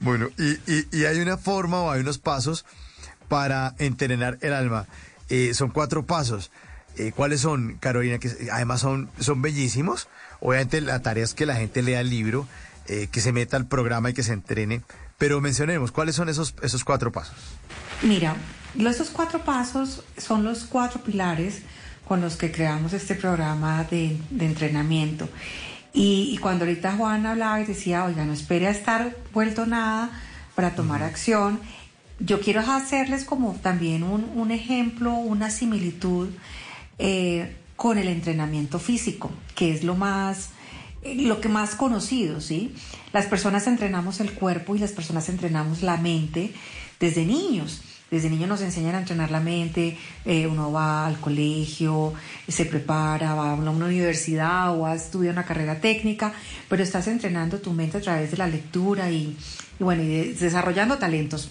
Bueno, y, hay una forma o hay unos pasos para entrenar el alma. Eh, son cuatro pasos. Eh, ¿Cuáles son, Carolina? Que además son, son bellísimos. Obviamente la tarea es que la gente lea el libro, eh, que se meta al programa y que se entrene. Pero mencionemos, ¿cuáles son esos, esos cuatro pasos? Mira, esos cuatro pasos son los cuatro pilares con los que creamos este programa de, entrenamiento. Y, cuando ahorita Juan hablaba y decía, oiga, no espere a estar vuelto nada para tomar acción, yo quiero hacerles como también un, ejemplo, una similitud eh, con el entrenamiento físico, que es lo más lo que más conocido, ¿sí? Las personas entrenamos el cuerpo y las personas entrenamos la mente desde niños. Desde niños nos enseñan a entrenar la mente, eh, uno va al colegio, se prepara, va a una universidad o va a estudiar una carrera técnica, pero estás entrenando tu mente a través de la lectura y, bueno, desarrollando talentos.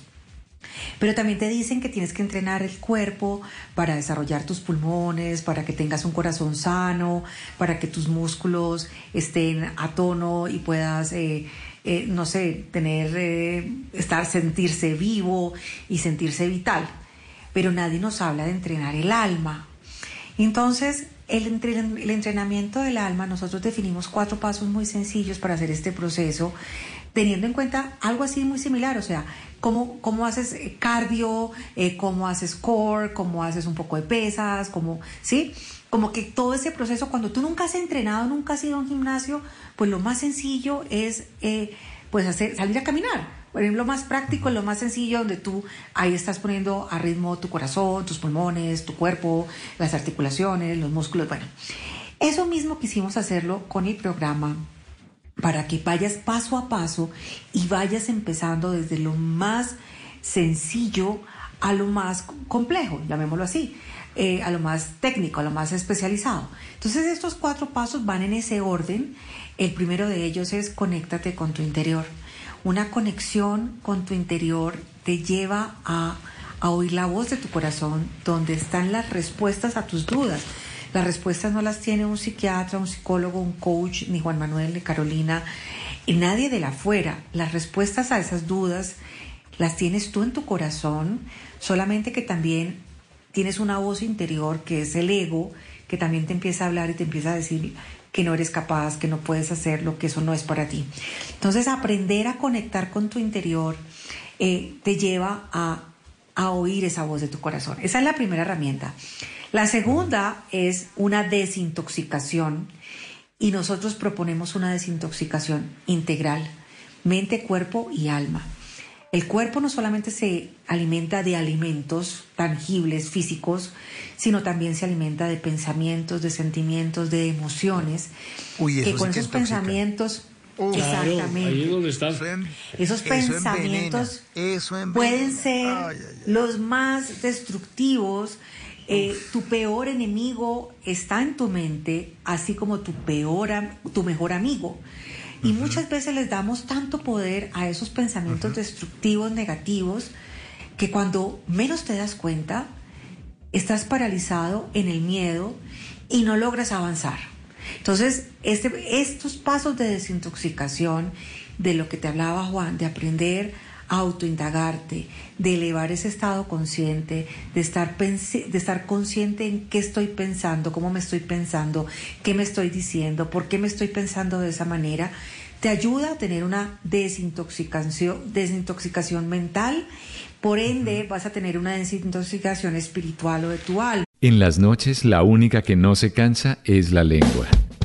Pero también te dicen que tienes que entrenar el cuerpo para desarrollar tus pulmones, para que tengas un corazón sano, para que tus músculos estén a tono y puedas, eh, eh, no sé, tener, eh, estar, sentirse vivo y sentirse vital. Pero nadie nos habla de entrenar el alma. Entonces, el, entrenamiento del alma, nosotros definimos cuatro pasos muy sencillos para hacer este proceso teniendo en cuenta algo así muy similar, o sea, cómo, cómo haces eh, cardio, cómo haces core, cómo haces un poco de pesas, cómo, ¿sí? Como que todo ese proceso, cuando tú nunca has entrenado, nunca has ido a un gimnasio, pues lo más sencillo es eh, pues hacer, salir a caminar. Por lo más práctico, lo más sencillo, donde tú ahí estás poniendo a ritmo tu corazón, tus pulmones, tu cuerpo, las articulaciones, los músculos. Bueno, eso mismo quisimos hacerlo con el programa para que vayas paso a paso y vayas empezando desde lo más sencillo a lo más complejo, llamémoslo así, eh, a lo más técnico, a lo más especializado. Entonces estos cuatro pasos van en ese orden. El primero de ellos es conéctate con tu interior. Una conexión con tu interior te lleva a, a oír la voz de tu corazón, donde están las respuestas a tus dudas las respuestas no las tiene un psiquiatra, un psicólogo, un coach, ni Juan Manuel, ni Carolina, y nadie de la afuera. Las respuestas a esas dudas las tienes tú en tu corazón, solamente que también tienes una voz interior que es el ego, que también te empieza a hablar y te empieza a decir que no eres capaz, que no puedes hacerlo, que eso no es para ti. Entonces, aprender a conectar con tu interior eh, te lleva a, a oír esa voz de tu corazón. Esa es la primera herramienta. La segunda es una desintoxicación y nosotros proponemos una desintoxicación integral, mente, cuerpo y alma. El cuerpo no solamente se alimenta de alimentos tangibles, físicos, sino también se alimenta de pensamientos, de sentimientos, de emociones. Uy, que con esos pensamientos exactamente. Esos pensamientos pueden ser los más destructivos, eh, tu peor enemigo está en tu mente, así como tu peor, tu mejor amigo. Y muchas veces les damos tanto poder a esos pensamientos destructivos, negativos, que cuando menos te das cuenta, estás paralizado en el miedo y no logras avanzar. Entonces, este, estos pasos de desintoxicación, de lo que te hablaba Juan, de aprender autoindagarte, de elevar ese estado consciente, de estar, de estar consciente en qué estoy pensando, cómo me estoy pensando, qué me estoy diciendo, por qué me estoy pensando de esa manera, te ayuda a tener una desintoxicación, desintoxicación mental, por ende vas a tener una desintoxicación espiritual o de tu alma. En las noches la única que no se cansa es la lengua.